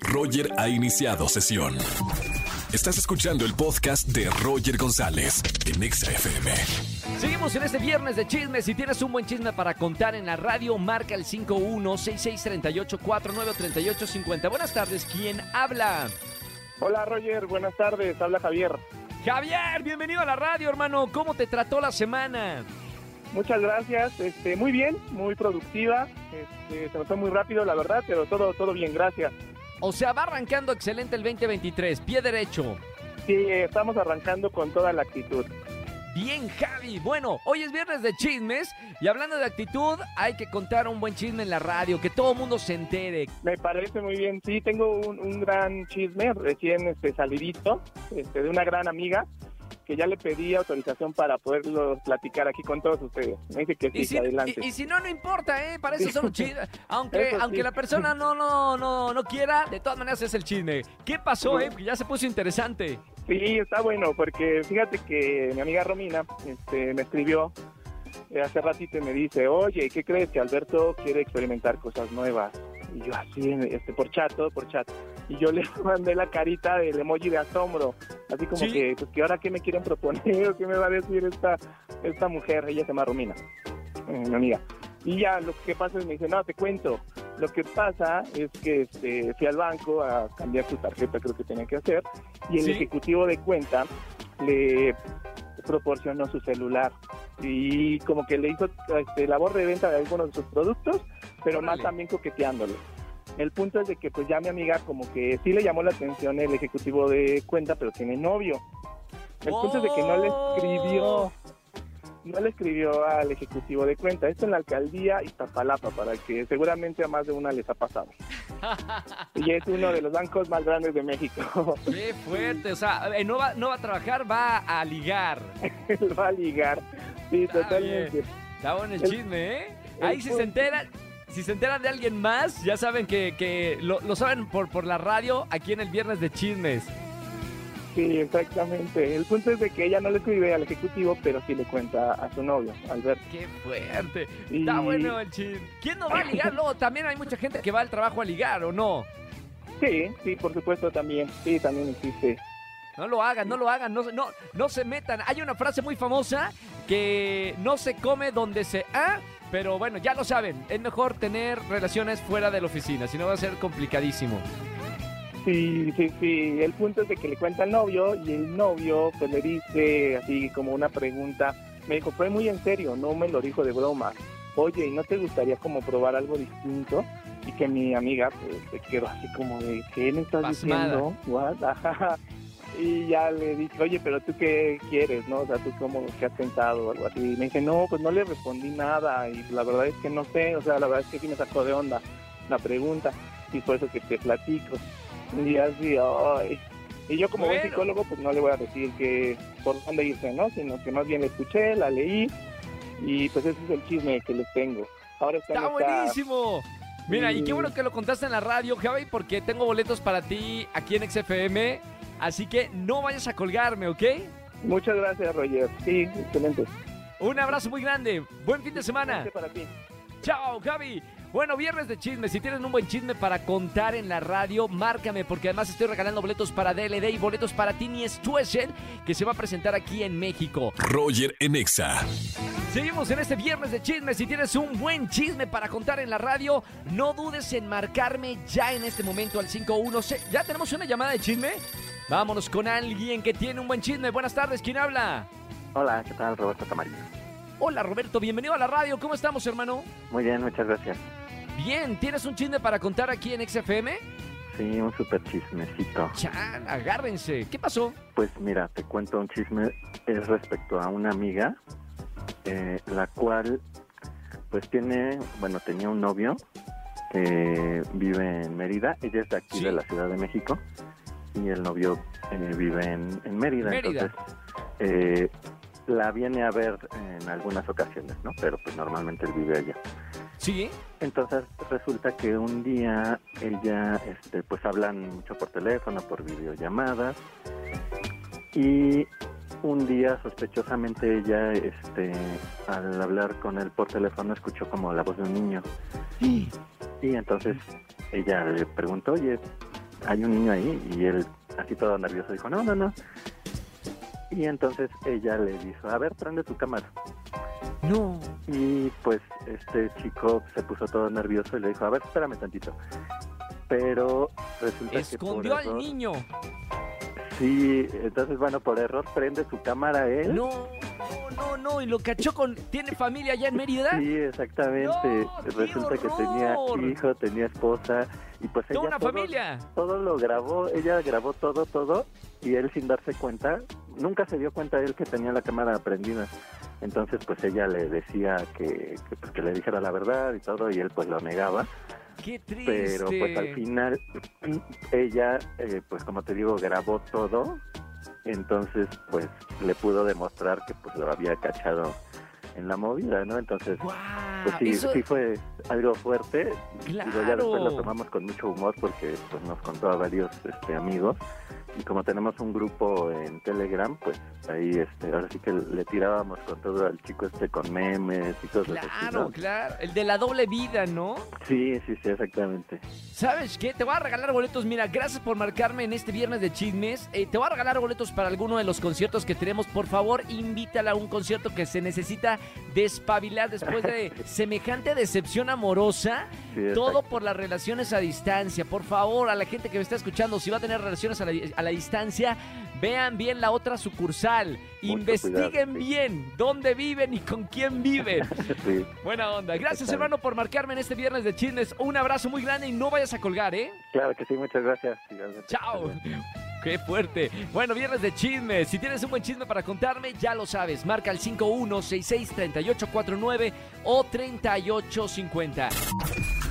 Roger ha iniciado sesión. Estás escuchando el podcast de Roger González en Exa FM. Seguimos en este viernes de chismes. Si tienes un buen chisme para contar en la radio, marca el 516638493850. Buenas tardes, ¿quién habla? Hola Roger, buenas tardes, habla Javier. Javier, bienvenido a la radio, hermano. ¿Cómo te trató la semana? Muchas gracias, este, muy bien, muy productiva, este, se me fue muy rápido la verdad, pero todo, todo bien, gracias. O sea, va arrancando excelente el 2023, pie derecho. Sí, estamos arrancando con toda la actitud. Bien, Javi. Bueno, hoy es viernes de chismes y hablando de actitud, hay que contar un buen chisme en la radio, que todo el mundo se entere. Me parece muy bien, sí, tengo un, un gran chisme recién este, salidito este, de una gran amiga que ya le pedí autorización para poderlo platicar aquí con todos ustedes. Me dice que sí, Y si, adelante. y- y si no, no importa, ¿eh? Para eso son chismes. Aunque, Eso sí. aunque la persona no, no, no, no quiera, de todas maneras es el chisme. ¿Qué pasó, eh? Porque ya se puso interesante. Sí, está bueno, porque fíjate que mi amiga Romina este, me escribió eh, hace ratito y me dice, oye, ¿qué crees? Que Alberto quiere experimentar cosas nuevas. Y yo así, este, por chat, todo por chat. Y yo le mandé la carita del emoji de asombro, así como Sí. que, pues, que ahora qué me quieren proponer o qué me va a decir esta, esta mujer, ella se llama Romina, eh, mi amiga. Y ya lo que pasa es me dice, no, te cuento. Lo que pasa es que este, fui al banco a cambiar su tarjeta, creo que tenía que hacer, y el Sí. ejecutivo de cuenta le proporcionó su celular y como que le hizo este, labor de venta de algunos de sus productos, pero más también coqueteándole. El punto es de que pues ya mi amiga como que sí le llamó la atención el ejecutivo de cuenta, pero tiene novio. El punto es de que no le escribió, no le escribió al ejecutivo de cuenta. Esto en la alcaldía Iztapalapa, para que seguramente a más de una les ha pasado. Y es uno de los bancos más grandes de México. Qué fuerte. O sea, eh, no, va, no va a trabajar, va a ligar. Va a ligar. Sí, Está totalmente. Está bueno el El- chisme, ¿eh? el Ahí si se enteran, si se enteran de alguien más, ya saben que, que lo, lo saben por, por la radio aquí en el viernes de chismes. Sí, exactamente. El punto es de que ella no le escribe al ejecutivo, pero sí le cuenta a su novio, Alberto. Qué fuerte. Y- Está bueno el chisme. ¿Quién no va a ligar? Luego también hay mucha gente que va al trabajo a ligar, ¿o no? Sí, sí, por supuesto también. Sí, también existe. No lo hagan, no lo hagan, no, se- no, no se metan. Hay una frase muy famosa que no se come donde se ha, pero bueno, ya lo saben. Es mejor tener relaciones fuera de la oficina, si no va a ser complicadísimo. Sí, sí, sí. El punto es de que le cuenta al novio y el novio pues le dice así como una pregunta. Me dijo, fue muy en serio, no me lo dijo de broma. Oye, ¿y no te gustaría como probar algo distinto? Y que mi amiga pues se quedó así como de, ¿qué me estás Pasmada. diciendo? What? Y ya le dije, oye, pero tú qué quieres, ¿no? O sea, tú cómo, qué has pensado o algo así. Y me dije, no, pues no le respondí nada y la verdad es que no sé, o sea, la verdad es que sí me sacó de onda la pregunta y por eso que te platico. Y así, ay. Y yo como buen psicólogo, pues no le voy a decir que por dónde irse, ¿no? Sino que más bien la escuché, la leí y pues ese es el chisme que les tengo. Ahora está, ¡Está esta- buenísimo! Mira, y qué bueno que lo contaste en la radio, Javi, porque tengo boletos para ti aquí en XFM. Así que no vayas a colgarme, ¿ok? Muchas gracias, Roger. Sí, excelente. Un abrazo muy grande. Buen fin de semana. Excelente para ti. Chao, Javi. Bueno, viernes de chisme. Si tienen un buen chisme para contar en la radio, márcame, porque además estoy regalando boletos para DLD y boletos para Tini Stuessel, que se va a presentar aquí en México. Roger en Exa. Seguimos en este viernes de chisme. Si tienes un buen chisme para contar en la radio, no dudes en marcarme ya en este momento al 516. ¿Ya tenemos una llamada de chisme? Vámonos con alguien que tiene un buen chisme. Buenas tardes, ¿quién habla? Hola, ¿qué tal? Roberto Camarillo. Hola Roberto, bienvenido a la radio. ¿Cómo estamos, hermano? Muy bien, muchas gracias. Bien, ¿tienes un chisme para contar aquí en XFM? Sí, un super chismecito. Chan, agárrense. ¿Qué pasó? Pues mira, te cuento un chisme es respecto a una amiga, eh, la cual pues tiene, bueno, tenía un novio que vive en Mérida. Ella es de aquí Sí. de la Ciudad de México y el novio eh, vive en, en Mérida. Mérida. Entonces, eh, la viene a ver en algunas ocasiones, ¿no? Pero pues normalmente él vive allá. ¿Sí? Entonces resulta que un día ella, este, pues hablan mucho por teléfono, por videollamadas y un día sospechosamente ella, este, al hablar con él por teléfono escuchó como la voz de un niño y entonces ella le preguntó, oye, hay un niño ahí y él así todo nervioso dijo, no, no, no. Y entonces ella le dijo, a ver, prende tu cámara. No. Y pues este chico se puso todo nervioso y le dijo, a ver, espérame tantito. Pero resulta Escondió que por al niño. Sí, entonces bueno, por error prende su cámara él. No, no, no, no. Y lo cachó con. ¿Tiene familia allá en Mérida? Sí, exactamente. No, Resulta que tenía hijo, tenía esposa y pues ella una todo, familia. todo lo grabó, ella grabó todo, todo y él sin darse cuenta, nunca se dio cuenta él que tenía la cámara prendida. Entonces pues ella le decía que, que, pues, que le dijera la verdad y todo y él pues lo negaba. Qué triste. Pero pues al final ella, eh, pues como te digo, grabó todo, entonces pues le pudo demostrar que pues lo había cachado en la movida, ¿no? Entonces pues sí, eso- sí fue algo fuerte. Digo, ya después lo Claro. tomamos con mucho humor porque pues, nos contó a varios este, amigos. Y como tenemos un grupo en Telegram, pues ahí este, ahora sí que le tirábamos con todo al chico este con memes y cosas así, Claro, ¿no? claro. El de la doble vida, ¿no? Sí, sí, sí, exactamente. ¿Sabes qué? Te voy a regalar boletos. Mira, gracias por marcarme en este viernes de chismes. Eh, te voy a regalar boletos para alguno de los conciertos que tenemos. Por favor, invítala a un concierto que se necesita despabilar después de semejante decepción amorosa. Sí, Todo por las relaciones a distancia. Por favor, a la gente que me está escuchando, si va a tener relaciones a la, a la distancia, vean bien la otra sucursal. Investiguen cuidado, sí. bien dónde viven y con quién viven. Sí, Buena onda. Gracias, hermano, por marcarme en este viernes de chismes. Un abrazo muy grande y no vayas a colgar, ¿eh? claro que sí, muchas gracias. Igualmente. Chao. Qué fuerte. Bueno, viernes de chismes. Si tienes un buen chisme para contarme, ya lo sabes. Marca el 5166-3849 o 3850.